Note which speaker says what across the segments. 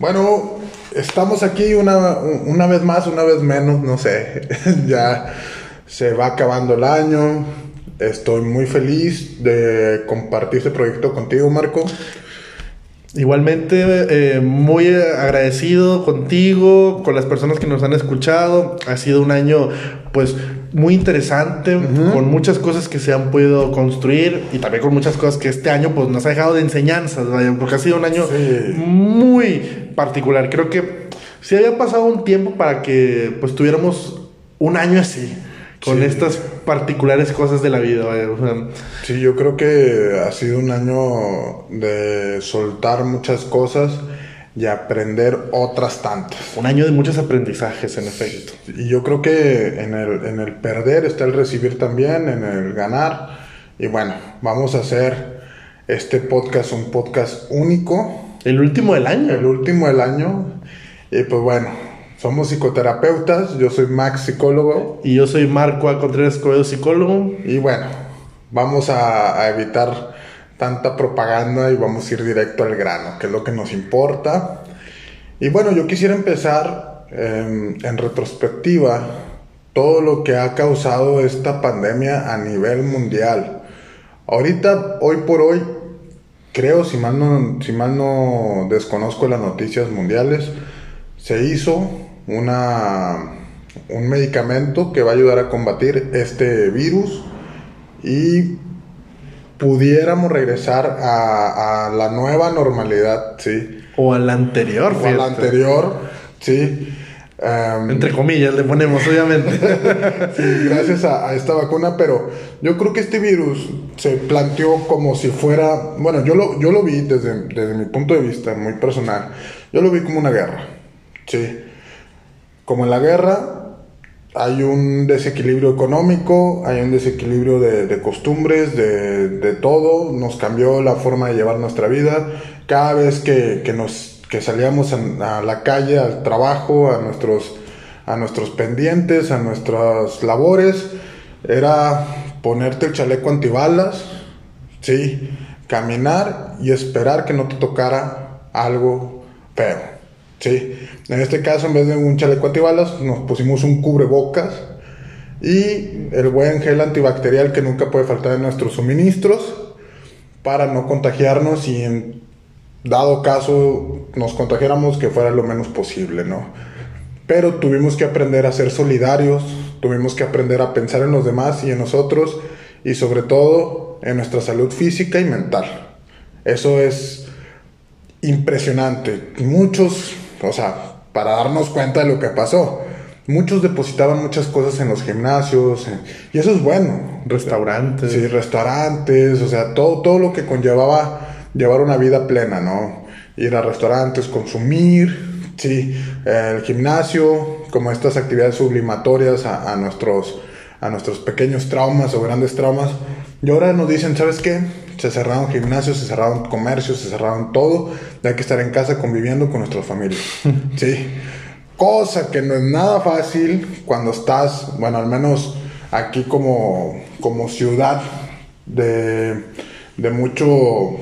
Speaker 1: Bueno, estamos aquí una, una vez más, una vez menos, no sé. ya se va acabando el año. Estoy muy feliz de compartir este proyecto contigo, Marco.
Speaker 2: Igualmente, eh, muy agradecido contigo, con las personas que nos han escuchado. Ha sido un año, pues, muy interesante, con muchas cosas que se han podido construir y también con muchas cosas que este año, pues, nos ha dejado de enseñanzas, porque ha sido un año muy particular. Creo que sí había pasado un tiempo para que, pues, tuviéramos un año así con estas particulares cosas de la vida.
Speaker 1: Sí, yo creo que ha sido un año de soltar muchas cosas y aprender otras tantas.
Speaker 2: Un año de muchos aprendizajes, en efecto.
Speaker 1: Y yo creo que en el, en el perder está el recibir también, en el ganar. Y bueno, vamos a hacer este podcast un podcast único.
Speaker 2: El último del año.
Speaker 1: El último del año. Y pues bueno, somos psicoterapeutas, yo soy Max, psicólogo.
Speaker 2: Y yo soy Marco A. Contreras Coelho, psicólogo.
Speaker 1: Y bueno, vamos a, evitar tanta propaganda y vamos a ir directo al grano, que es lo que nos importa. Y bueno, yo quisiera empezar em, en retrospectiva todo lo que ha causado esta pandemia a nivel mundial. Ahorita, hoy por hoy, creo, si mal no, si mal no desconozco las noticias mundiales, se hizo una, un medicamento que va a ayudar a combatir este virus y pudiéramos regresar a, la nueva normalidad, ¿sí?
Speaker 2: O a la anterior,
Speaker 1: O a la anterior, sí.
Speaker 2: Em, Entre comillas le ponemos, obviamente.
Speaker 1: sí, gracias a, esta vacuna, pero yo creo que este virus se planteó como si fuera, bueno, yo lo, yo lo vi desde, desde mi punto de vista muy personal, yo lo vi como una guerra, sí. Como en la guerra, hay un desequilibrio económico, hay un desequilibrio de, costumbres, de, todo, nos cambió la forma de llevar nuestra vida. Cada vez que, nos, salíamos a, la calle, al trabajo, a nuestros, a nuestros pendientes, a nuestras labores, era ponerte el chaleco antibalas, ¿sí? caminar y esperar que no te tocara algo feo. Sí, en este caso en vez de un chaleco antibalas nos pusimos un cubrebocas y el buen gel antibacterial que nunca puede faltar en nuestros suministros para no contagiarnos y en dado caso nos contagiáramos que fuera lo menos posible, ¿no? Pero tuvimos que aprender a ser solidarios, tuvimos que aprender a pensar en los demás y en nosotros y sobre todo en nuestra salud física y mental. Eso es impresionante. Muchos o sea, para darnos cuenta de lo que pasó. Muchos depositaban muchas cosas en los gimnasios y eso es bueno.
Speaker 2: Restaurantes.
Speaker 1: Sí, restaurantes, o sea, todo, todo lo que conllevaba llevar una vida plena, ¿no? Ir a restaurantes, consumir, sí, el gimnasio, como estas actividades sublimatorias a, a nuestros, a nuestros pequeños traumas o grandes traumas. Y ahora nos dicen, ¿sabes qué? Se cerraron gimnasios, se cerraron comercios, se cerraron todo. Y hay que estar en casa conviviendo con nuestra familia. sí. Cosa que no es nada fácil cuando estás, bueno, al menos aquí como, como ciudad de, de mucho,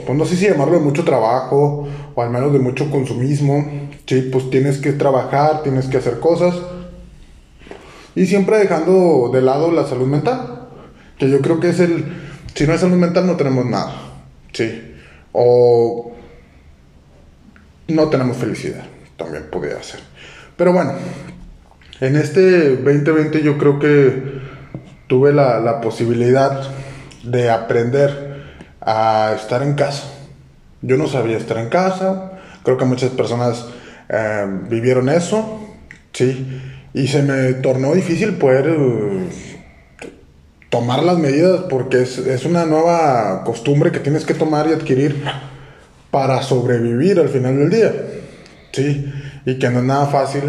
Speaker 1: pues no sé si llamarlo de mucho trabajo o al menos de mucho consumismo. Sí, pues tienes que trabajar, tienes que hacer cosas. Y siempre dejando de lado la salud mental. Que yo creo que es el, si no hay salud mental no tenemos nada. Sí. O no tenemos felicidad. También podría ser. Pero bueno, en este 2020 yo creo que tuve la, posibilidad de aprender a estar en casa. Yo no sabía estar en casa. Creo que muchas personas eh, vivieron eso. Sí. Y se me tornó difícil poder tomar las medidas porque es, una nueva costumbre que tienes que tomar y adquirir para sobrevivir al final del día. Sí, y que no es nada fácil,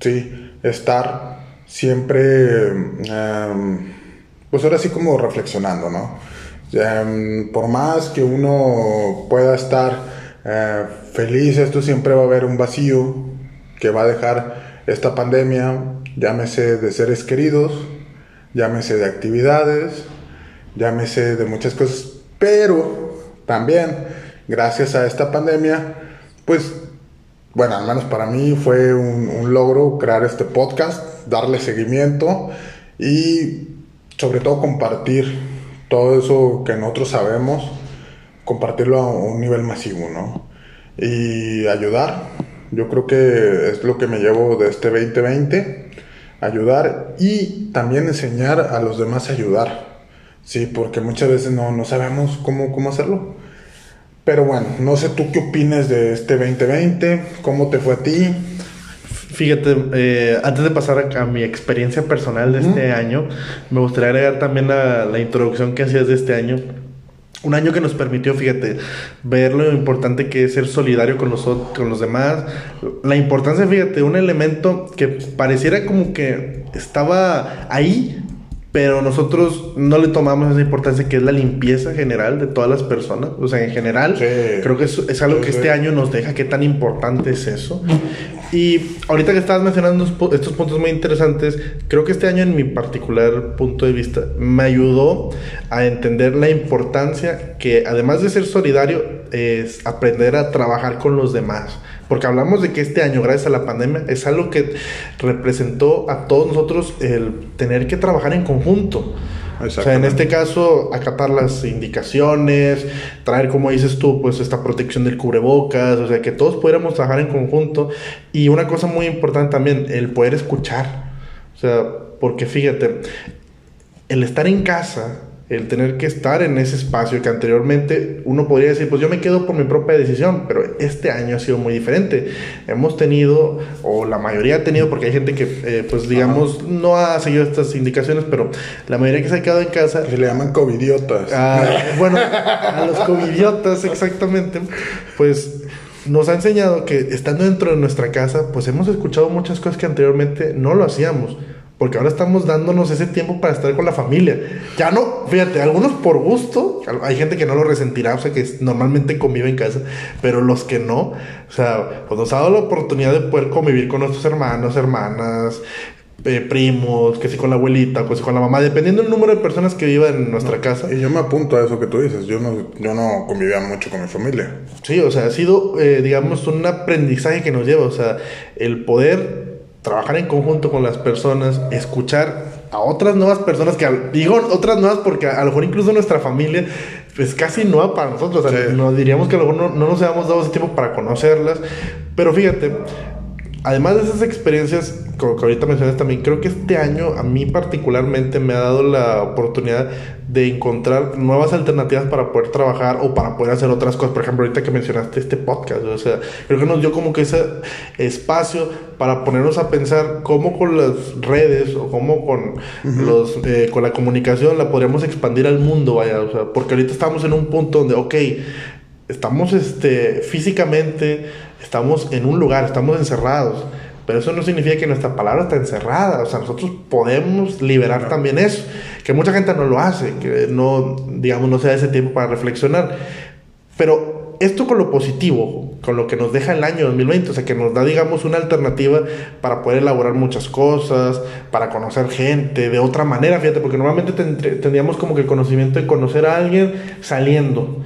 Speaker 1: sí, estar siempre, em, pues ahora sí como reflexionando, ¿no? Em, por más que uno pueda estar eh, feliz, esto siempre va a haber un vacío que va a dejar esta pandemia, llámese de seres queridos, llámese de actividades, llámese de muchas cosas, pero también gracias a esta pandemia, pues bueno, al menos para mí fue un, un logro crear este podcast, darle seguimiento y sobre todo compartir todo eso que nosotros sabemos, compartirlo a un nivel masivo, ¿no? Y ayudar, yo creo que es lo que me llevo de este 2020, ayudar y también enseñar a los demás a ayudar, sí, porque muchas veces no, no sabemos cómo, cómo hacerlo. Pero bueno, no sé tú qué opinas de este 2020, cómo te fue a ti.
Speaker 2: Fíjate, eh, antes de pasar a, mi experiencia personal de este año, me gustaría agregar también la, la introducción que hacías de este año. Un año que nos permitió, fíjate, ver lo importante que es ser solidario con los, con los demás. La importancia, fíjate, un elemento que pareciera como que estaba ahí, pero nosotros no le tomamos esa importancia que es la limpieza general de todas las personas. O sea, en general, creo que es, es algo que este año nos deja qué tan importante es eso. Y ahorita que estabas mencionando estos puntos muy interesantes, creo que este año en mi particular punto de vista me ayudó a entender la importancia que además de ser solidario es aprender a trabajar con los demás. Porque hablamos de que este año, gracias a la pandemia, es algo que representó a todos nosotros el tener que trabajar en conjunto. O sea, en este caso, acatar las indicaciones, traer, como dices tú, pues esta protección del cubrebocas, o sea, que todos pudiéramos trabajar en conjunto. Y una cosa muy importante también, el poder escuchar. O sea, porque fíjate, el estar en casa, el tener que estar en ese espacio que anteriormente uno podría decir, pues yo me quedo por mi propia decisión, pero este año ha sido muy diferente. Hemos tenido, o la mayoría ha tenido, porque hay gente que, eh, pues digamos, no ha seguido estas indicaciones, pero la mayoría que se ha quedado en casa...
Speaker 1: Se le llaman covidiotas.
Speaker 2: Ah, bueno, a los covidiotas, exactamente, pues nos ha enseñado que estando dentro de nuestra casa, pues hemos escuchado muchas cosas que anteriormente no lo hacíamos. Porque ahora estamos dándonos ese tiempo para estar con la familia. Ya no, fíjate, algunos por gusto, hay gente que no lo resentirá, o sea, que normalmente convive en casa, pero los que no, o sea, pues nos ha dado la oportunidad de poder convivir con nuestros hermanos, hermanas, eh, primos, que si con la abuelita, que si con la mamá, dependiendo del número de personas que vivan en nuestra casa.
Speaker 1: Y yo me apunto a eso que tú dices, yo no, yo no convivía mucho con mi familia.
Speaker 2: Sí, o sea, ha sido, eh, digamos, un aprendizaje que nos lleva, o sea, el poder trabajar en conjunto con las personas, escuchar a otras nuevas personas que digo otras nuevas porque a, lo mejor incluso nuestra familia pues casi nueva para nosotros, o sea, no, diríamos que a lo mejor no, no nos habíamos dado ese tiempo para conocerlas, pero fíjate, además de esas experiencias que ahorita mencionas también, creo que este año a mí particularmente me ha dado la oportunidad de encontrar nuevas alternativas para poder trabajar o para poder hacer otras cosas. Por ejemplo, ahorita que mencionaste este podcast, o sea, creo que nos dio como que ese espacio para ponernos a pensar cómo con las redes o cómo con, los, eh, con la comunicación la podríamos expandir al mundo, vaya, o sea, porque ahorita estamos en un punto donde, ok, estamos este, físicamente, estamos en un lugar, estamos encerrados. Pero eso no significa que nuestra palabra está encerrada. O sea, nosotros podemos liberar también eso. Que mucha gente no lo hace, que no, digamos, no se da ese tiempo para reflexionar. Pero esto con lo positivo, con lo que nos deja el año 2020, o sea, que nos da, digamos, una alternativa para poder elaborar muchas cosas, para conocer gente de otra manera, fíjate, porque normalmente tendríamos como que el conocimiento de conocer a alguien saliendo.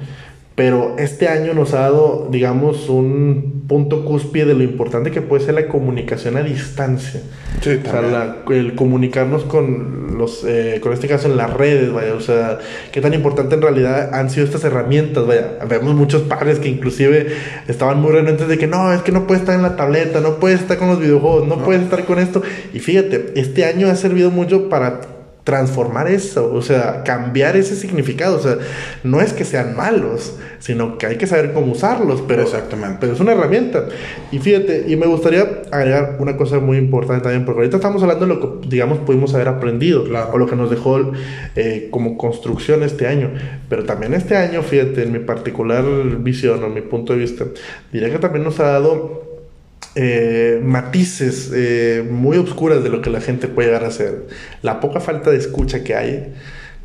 Speaker 2: Pero este año nos ha dado, digamos, un punto cúspide de lo importante que puede ser la comunicación a distancia. Sí, o sea, el comunicarnos con los, eh, con este caso en las redes, vaya, o sea, qué tan importante en realidad han sido estas herramientas, vaya. Vemos muchos padres que inclusive estaban muy renuentes de que no, es que no puedes estar en la tableta, no puedes estar con los videojuegos, no. puedes estar con esto. Y fíjate, este año ha servido mucho para transformar eso, o sea, cambiar ese significado, o sea, no es que sean malos, sino que hay que saber cómo usarlos, pero,
Speaker 1: Exactamente.
Speaker 2: pero es una herramienta. Y fíjate, y me gustaría agregar una cosa muy importante también, porque ahorita estamos hablando de lo que, digamos, pudimos haber aprendido, o lo que nos dejó eh, como construcción este año, pero también este año, fíjate, en mi particular visión o mi punto de vista, diría que también nos ha dado eh, matices eh, muy oscuras de lo que la gente puede llegar a hacer. La poca falta de escucha que hay,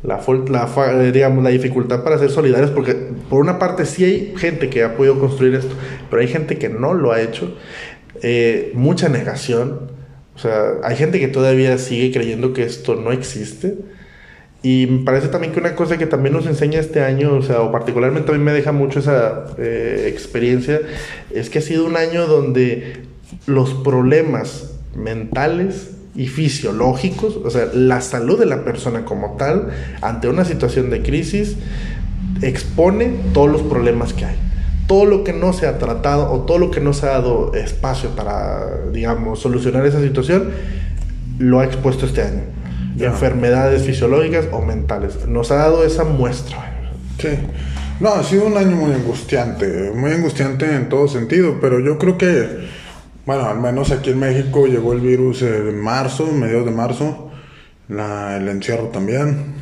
Speaker 2: la, la, digamos, la dificultad para ser solidarios, porque por una parte sí hay gente que ha podido construir esto, pero hay gente que no lo ha hecho. Eh, mucha negación. O sea, hay gente que todavía sigue creyendo que esto no existe. Y me parece también que una cosa que también nos enseña este año, o sea, o particularmente a mí me deja mucho esa eh, experiencia, es que ha sido un año donde los problemas mentales y fisiológicos, o sea, la salud de la persona como tal, ante una situación de crisis, expone todos los problemas que hay. Todo lo que no se ha tratado o todo lo que no se ha dado espacio para, digamos, solucionar esa situación, lo ha expuesto este año enfermedades fisiológicas o mentales. Nos ha dado esa muestra.
Speaker 1: Sí. No, ha sido un año muy angustiante, muy angustiante en todo sentido, pero yo creo que, bueno, al menos aquí en México llegó el virus en marzo, mediados de marzo, la, el encierro también,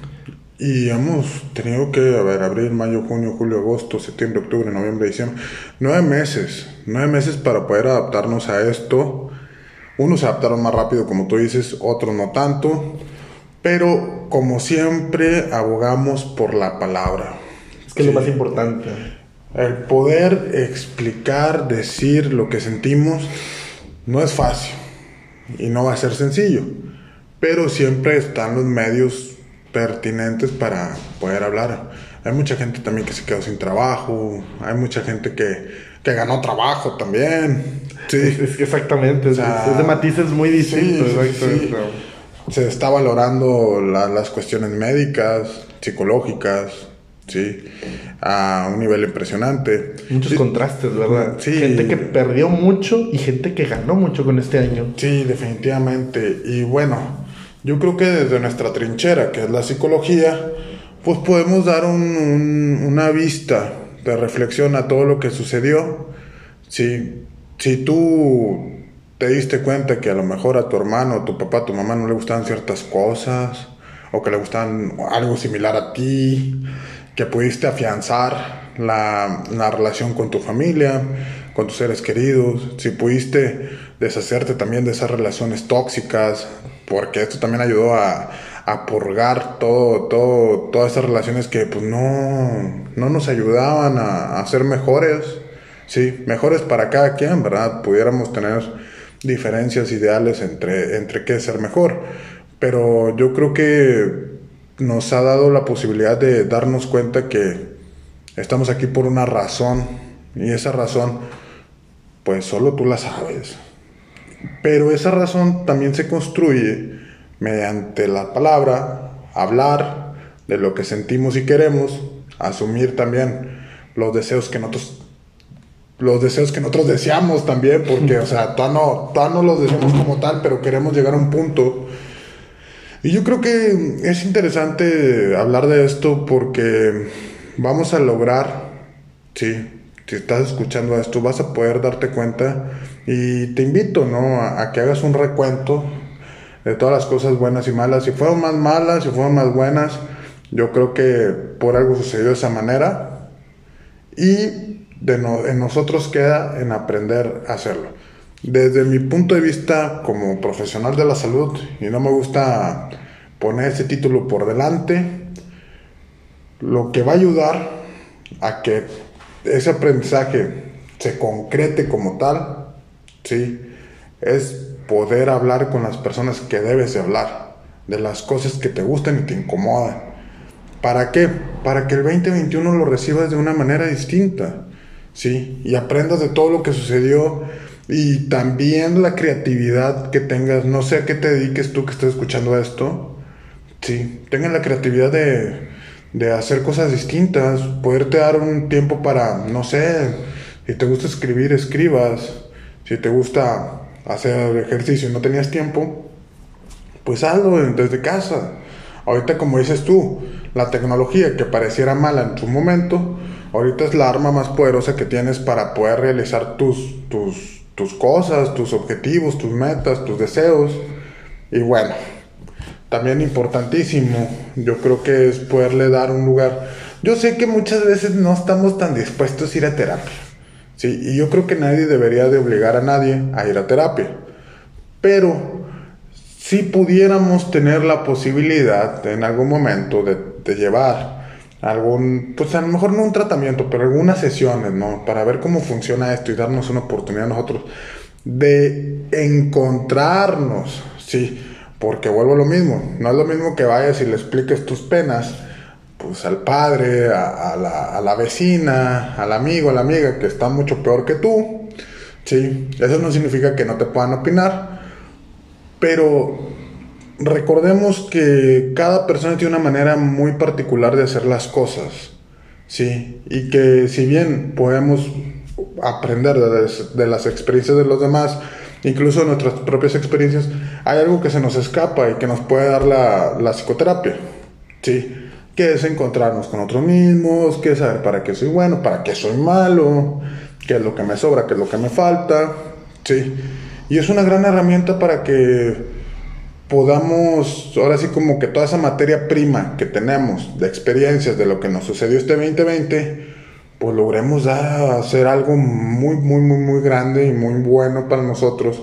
Speaker 1: y hemos tenido que, a ver, abril, mayo, junio, julio, agosto, septiembre, octubre, noviembre, diciembre, nueve meses, nueve meses para poder adaptarnos a esto. Unos se adaptaron más rápido, como tú dices, otros no tanto. Pero como siempre abogamos por la palabra.
Speaker 2: Es que es lo más importante.
Speaker 1: El poder explicar, decir lo que sentimos no es fácil y no va a ser sencillo. Pero siempre están los medios pertinentes para poder hablar. Hay mucha gente también que se quedó sin trabajo, hay mucha gente que, que ganó trabajo también.
Speaker 2: Sí, exactamente, es, de matices muy distintos. Sí,
Speaker 1: se está valorando las cuestiones médicas, psicológicas, sí, a un nivel impresionante.
Speaker 2: Muchos contrastes, ¿verdad? Sí. Gente que perdió mucho y gente que ganó mucho con este año.
Speaker 1: Sí, definitivamente. Y bueno, yo creo que desde nuestra trinchera, que es la psicología, pues podemos dar una vista de reflexión a todo lo que sucedió. Sí, si tú te diste cuenta que a lo mejor a tu hermano, tu papá, tu mamá no le gustaban ciertas cosas, o que le gustaban algo similar a ti, que pudiste afianzar la, la relación con tu familia, con tus seres queridos, si pudiste deshacerte también de esas relaciones tóxicas, porque esto también ayudó a, a purgar todo, todo, todas esas relaciones que pues no, no nos ayudaban a, a ser mejores, sí, mejores para cada quien, ¿verdad? Pudiéramos tener diferencias ideales entre, entre qué ser mejor. Pero yo creo que nos ha dado la posibilidad de darnos cuenta que estamos aquí por una razón y esa razón pues solo tú la sabes. Pero esa razón también se construye mediante la palabra, hablar de lo que sentimos y queremos, asumir también los deseos que nosotros los deseos que nosotros deseamos también, porque, o sea, todavía no, no los deseamos como tal, pero queremos llegar a un punto. Y yo creo que es interesante hablar de esto porque vamos a lograr, sí, si estás escuchando esto, vas a poder darte cuenta y te invito, ¿no? A, a, que hagas un recuento de todas las cosas buenas y malas. Si fueron más malas, si fueron más buenas, yo creo que por algo sucedió de esa manera. Y de en nosotros queda en aprender a hacerlo. Desde mi punto de vista como profesional de la salud, y no me gusta poner ese título por delante, lo que va a ayudar a que ese aprendizaje se concrete como tal, ¿sí? es poder hablar con las personas que debes de hablar, de las cosas que te gustan y te incomodan. ¿Para qué? Para que el 2021 lo recibas de una manera distinta. ¿Sí? Y aprendas de todo lo que sucedió y también la creatividad que tengas, no sé a qué te dediques tú que estés escuchando esto, sí, tengan la creatividad de, de hacer cosas distintas, poderte dar un tiempo para, no sé, si te gusta escribir, escribas, si te gusta hacer ejercicio y no tenías tiempo, pues hazlo desde casa. Ahorita como dices tú, la tecnología que pareciera mala en su momento, Ahorita es la arma más poderosa que tienes para poder realizar tus, tus, tus cosas, tus objetivos, tus metas, tus deseos. Y bueno, también importantísimo, yo creo que es poderle dar un lugar. Yo sé que muchas veces no estamos tan dispuestos a ir a terapia. Sí, y yo creo que nadie debería de obligar a nadie a ir a terapia. Pero si pudiéramos tener la posibilidad en algún momento de, de llevar algún, pues a lo mejor no un tratamiento, pero algunas sesiones, ¿no? Para ver cómo funciona esto y darnos una oportunidad a nosotros de encontrarnos, sí, Porque vuelvo a lo mismo, no es lo mismo que vayas y le expliques tus penas, pues al padre, a, la, a la, vecina, al amigo, a la amiga que está mucho peor que tú. Sí, eso no significa que no te puedan opinar, pero recordemos que cada persona tiene una manera muy particular de hacer las cosas. Sí, y que si bien podemos aprender de, las experiencias de los demás, incluso nuestras propias experiencias, hay algo que se nos escapa y que nos puede dar la, la psicoterapia. Sí, que es encontrarnos con nosotros mismos, que es saber para qué soy bueno, para qué soy malo, qué es lo que me sobra, qué es lo que me falta. Sí, y es una gran herramienta para que podamos, ahora sí como que toda esa materia prima que tenemos de experiencias de lo que nos sucedió este 2020, pues logremos dar, hacer algo muy, muy, muy, muy grande y muy bueno para nosotros,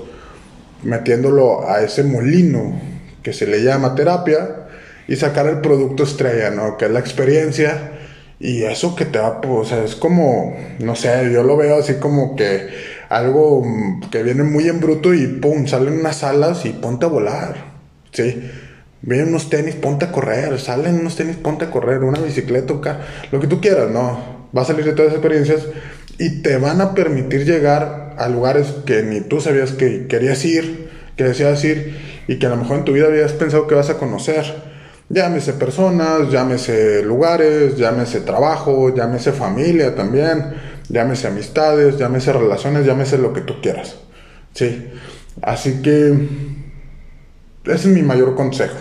Speaker 1: metiéndolo a ese molino que se le llama terapia y sacar el producto estrella, ¿no? Que es la experiencia y eso que te va, pues, o sea, es como, no sé, yo lo veo así como que algo que viene muy en bruto y pum, salen unas alas y ponte a volar. Sí. Vienen unos tenis, ponte a correr. Salen unos tenis, ponte a correr. Una bicicleta, un lo que tú quieras, ¿no? Va a salir de todas esas experiencias y te van a permitir llegar a lugares que ni tú sabías que querías ir, que deseas ir y que a lo mejor en tu vida habías pensado que vas a conocer. Llámese personas, llámese lugares, llámese trabajo, llámese familia también, llámese amistades, llámese relaciones, llámese lo que tú quieras. Sí. Así que ese es mi mayor consejo.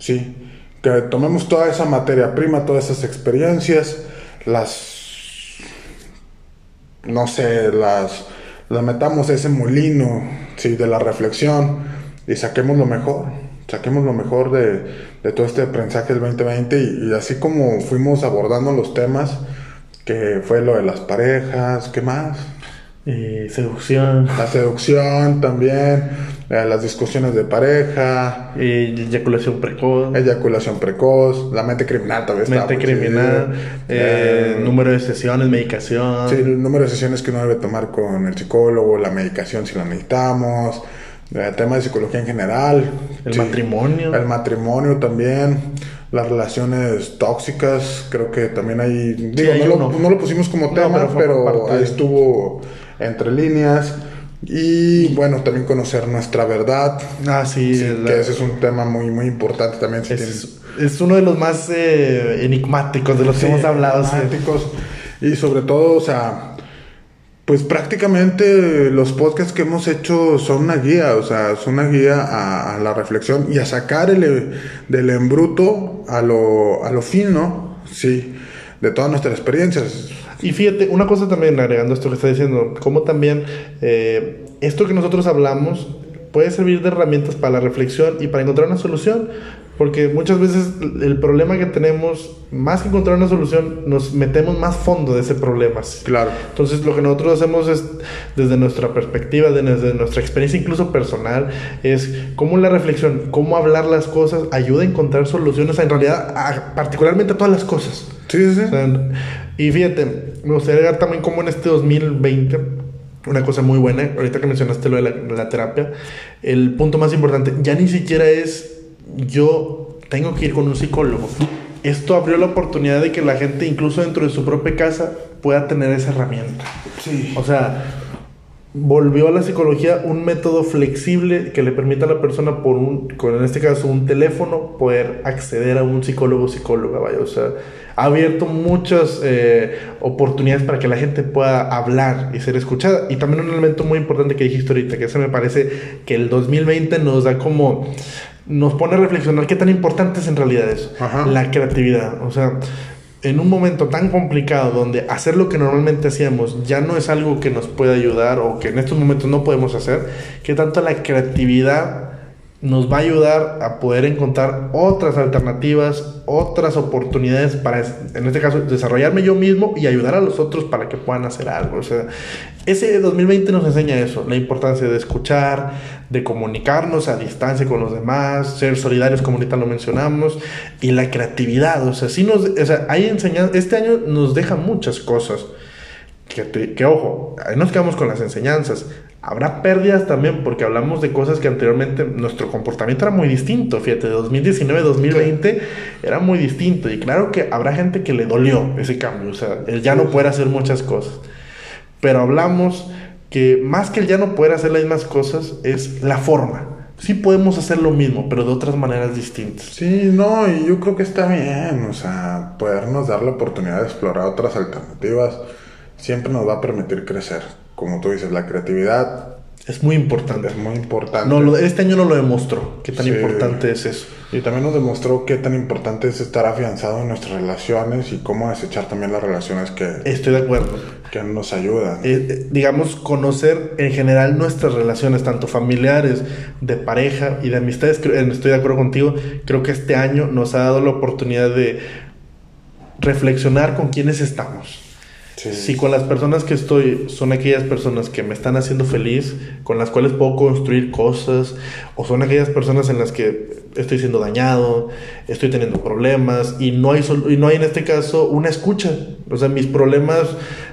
Speaker 1: ¿sí? Que tomemos toda esa materia prima, todas esas experiencias, las, no sé, las, las metamos a ese molino, ¿sí? De la reflexión y saquemos lo mejor, saquemos lo mejor de, todo este aprendizaje del 2020 y, y así como fuimos abordando los temas, que fue lo de las parejas, ¿qué más?
Speaker 2: Eh, seducción.
Speaker 1: La seducción también, las discusiones de pareja.
Speaker 2: Eh, eyaculación precoz.
Speaker 1: Eyaculación precoz, la mente criminal también
Speaker 2: Mente criminal, número de sesiones, medicación.
Speaker 1: Sí, el número de sesiones que uno debe tomar con el psicólogo, la medicación si la necesitamos, el tema de psicología en general.
Speaker 2: El matrimonio.
Speaker 1: El matrimonio también las relaciones tóxicas, creo que también hay, digo, no, lo, pusimos como tema, pero, ahí estuvo entre líneas. Y bueno, también conocer nuestra verdad.
Speaker 2: Ah, sí.
Speaker 1: que ese es un tema muy, muy importante también.
Speaker 2: es, uno de los más eh, enigmáticos de los que hemos hablado.
Speaker 1: Enigmáticos. Y sobre todo, o sea, pues prácticamente los podcasts que hemos hecho son una guía, o sea, son una guía a, la reflexión y a sacar el, del embruto a lo, a lo fino, sí, de todas nuestras experiencias.
Speaker 2: Y fíjate, una cosa también, agregando esto que está diciendo, como también eh, esto que nosotros hablamos puede servir de herramientas para la reflexión y para encontrar una solución, porque muchas veces el problema que tenemos, más que encontrar una solución, nos metemos más fondo de ese problema.
Speaker 1: Claro.
Speaker 2: Entonces lo que nosotros hacemos es, desde nuestra perspectiva, desde nuestra experiencia incluso personal, es cómo la reflexión, cómo hablar las cosas ayuda a encontrar soluciones en realidad, particularmente a todas las cosas.
Speaker 1: Sí, sí.
Speaker 2: Y fíjate, me gustaría agregar también como en este 2020, una cosa muy buena, ahorita que mencionaste lo de la, terapia, el punto más importante, ya ni siquiera es yo tengo que ir con un psicólogo. Esto abrió la oportunidad de que la gente, incluso dentro de su propia casa, pueda tener esa herramienta.
Speaker 1: Sí.
Speaker 2: O sea, volvió a la psicología un método flexible que le permita a la persona por un, con en este caso un teléfono, poder acceder a un psicólogo o psicóloga, vaya, o sea, ha abierto muchas eh, oportunidades para que la gente pueda hablar y ser escuchada. Y también un elemento muy importante que dijiste ahorita, que se me parece que el 2020 nos da como, nos pone a reflexionar qué tan importante es en realidad eso, la creatividad, o sea, en un momento tan complicado donde hacer lo que normalmente hacíamos ya no es algo que nos puede ayudar o que en estos momentos no podemos hacer, que tanto la creatividad nos va a ayudar a poder encontrar otras alternativas, otras oportunidades para, en este caso, desarrollarme yo mismo y ayudar a los otros para que puedan hacer algo. O sea, ese 2020 nos enseña eso, la importancia de escuchar, de comunicarnos a distancia con los demás, ser solidarios, como ahorita lo mencionamos, y la creatividad. O sea, sí nos, o sea, hay enseñanza, este año nos deja muchas cosas que, te- que ojo, ahí nos quedamos con las enseñanzas. Habrá pérdidas también porque hablamos de cosas que anteriormente nuestro comportamiento era muy distinto. Fíjate, de 2019 2020 era muy distinto. Y claro que habrá gente que le dolió ese cambio, o sea, el ya no poder hacer muchas cosas. Pero hablamos que más que el ya no poder hacer las mismas cosas es la forma. Sí podemos hacer lo mismo, pero de otras maneras distintas.
Speaker 1: Sí, no, y yo creo que está bien, o sea, podernos dar la oportunidad de explorar otras alternativas siempre nos va a permitir crecer. Como tú dices, la creatividad
Speaker 2: Es muy importante.
Speaker 1: es muy importante.
Speaker 2: No, lo- este año no lo demostró. Qué tan
Speaker 1: Sí.
Speaker 2: importante es eso.
Speaker 1: Y también nos demostró qué tan importante es estar afianzado en nuestras relaciones y cómo desechar también las relaciones que,
Speaker 2: Estoy de acuerdo.
Speaker 1: que nos ayudan.
Speaker 2: Eh, eh, digamos, conocer en general nuestras relaciones, tanto familiares, de pareja y de amistades, estoy de acuerdo contigo, creo que este año nos ha dado la oportunidad de reflexionar con quiénes estamos.
Speaker 1: Sí.
Speaker 2: Si con las personas que estoy son aquellas personas que me están haciendo feliz, con las cuales puedo construir cosas, o son aquellas personas en las que estoy siendo dañado, estoy teniendo problemas y no hay, y no hay en este caso una escucha. O sea, mis problemas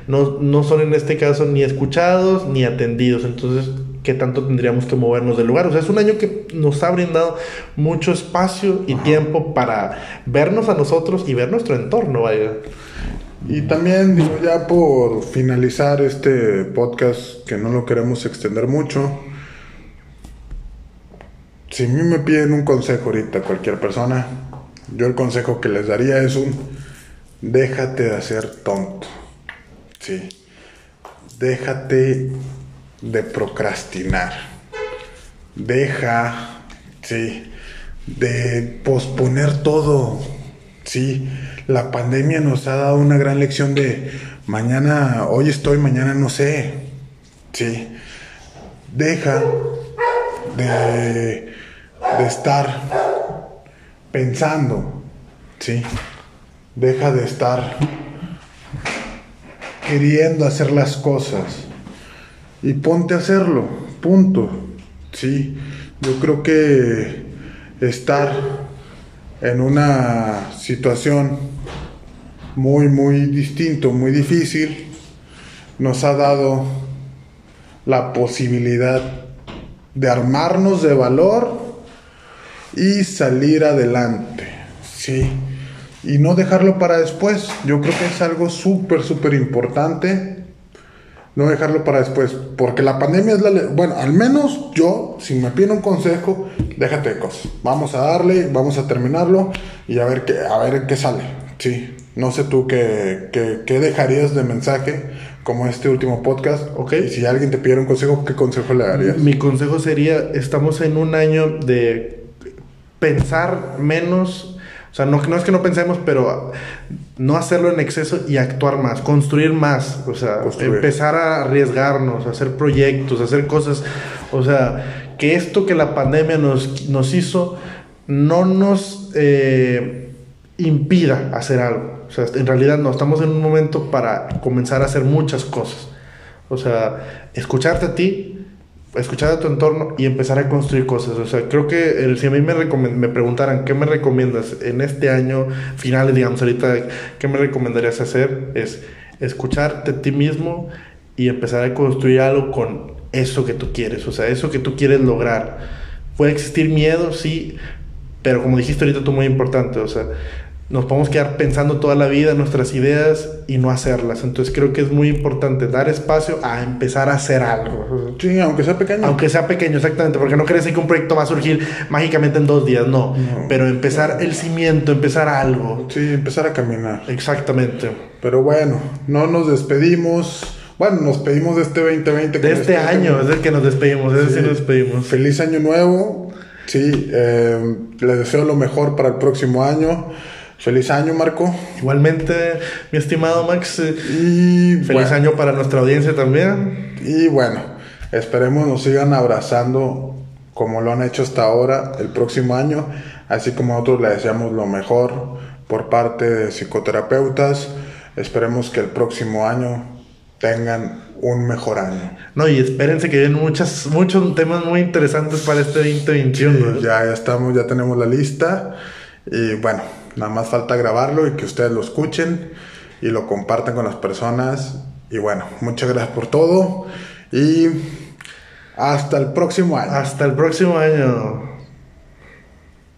Speaker 2: no, no son en este caso ni escuchados ni atendidos. Entonces, ¿qué tanto tendríamos que movernos del lugar? O sea, es un año que nos ha brindado mucho espacio y tiempo para vernos a nosotros y ver nuestro entorno, vaya.
Speaker 1: Y también, digo, ya por finalizar este podcast, que no lo queremos extender mucho, si a mí me piden un consejo ahorita, cualquier persona, yo el consejo que les daría es un, déjate de hacer tonto, sí, déjate de procrastinar, deja, sí, de posponer todo, sí, la pandemia nos ha dado una gran lección de mañana, hoy estoy, mañana no sé, sí, deja de, de estar pensando, sí, deja de estar queriendo hacer las cosas y ponte a hacerlo, punto, sí, yo creo que estar en una situación muy, muy distinto, muy difícil, nos ha dado la posibilidad de armarnos de valor y salir adelante, sí, y no dejarlo para después. Yo creo que es algo súper, súper importante no dejarlo para después, porque la pandemia es la... Bueno, al menos yo, si me piden un consejo, déjate de cosas. Vamos a darle, vamos a terminarlo y a ver qué, a ver qué sale. Sí, no sé tú qué, qué, qué dejarías de mensaje como este último podcast.
Speaker 2: Ok.
Speaker 1: Y si alguien te pidiera un consejo, ¿qué consejo le darías?
Speaker 2: Mi consejo sería, estamos en un año de pensar menos, o sea, no, no es que no pensemos, pero no hacerlo en exceso y actuar más, construir más, o sea,
Speaker 1: Construir.
Speaker 2: empezar a arriesgarnos, a hacer proyectos, a hacer cosas, o sea, que esto que la pandemia nos, nos hizo no nos eh, impida hacer algo. O sea, en realidad no, estamos en un momento para comenzar a hacer muchas cosas. O sea, escucharte a ti, escuchar a tu entorno y empezar a construir cosas. O sea, creo que si a mí me, me preguntaran qué me recomiendas en este año, finales, digamos, ahorita, qué me recomendarías hacer, es escucharte a ti mismo y empezar a construir algo con eso que tú quieres, o sea, eso que tú quieres lograr. Puede existir miedo, sí, pero como dijiste ahorita tú muy importante, o sea, nos podemos quedar pensando toda la vida nuestras ideas y no hacerlas. Entonces creo que es muy importante dar espacio a empezar a hacer algo.
Speaker 1: Sí, aunque sea pequeño.
Speaker 2: Aunque sea pequeño, exactamente, porque no crees que un proyecto va a surgir mágicamente en dos días, no.
Speaker 1: No.
Speaker 2: Pero empezar el cimiento, empezar algo.
Speaker 1: Sí, empezar a caminar.
Speaker 2: Exactamente.
Speaker 1: Pero bueno, no nos despedimos. Bueno, nos pedimos de este 2020.
Speaker 2: De
Speaker 1: con
Speaker 2: este año es el que nos despedimos, es el que
Speaker 1: Sí.
Speaker 2: nos despedimos.
Speaker 1: Feliz año nuevo. Sí, eh, les deseo lo mejor para el próximo año. Feliz año, Marco.
Speaker 2: Igualmente, mi estimado Max, eh,
Speaker 1: Y
Speaker 2: feliz
Speaker 1: bueno,
Speaker 2: año para nuestra audiencia también.
Speaker 1: Y bueno, esperemos nos sigan abrazando como lo han hecho hasta ahora el próximo año, así como nosotros le deseamos lo mejor por parte de psicoterapeutas. Esperemos que el próximo año tengan un mejor año.
Speaker 2: No, y espérense que vienen muchas, muchos temas muy interesantes para este 2021. ¿eh?
Speaker 1: Ya, ya estamos, ya tenemos la lista y bueno, nada más falta grabarlo y que ustedes lo escuchen y lo compartan con las personas Y bueno, muchas gracias por todo y hasta el próximo año.
Speaker 2: Hasta el próximo año.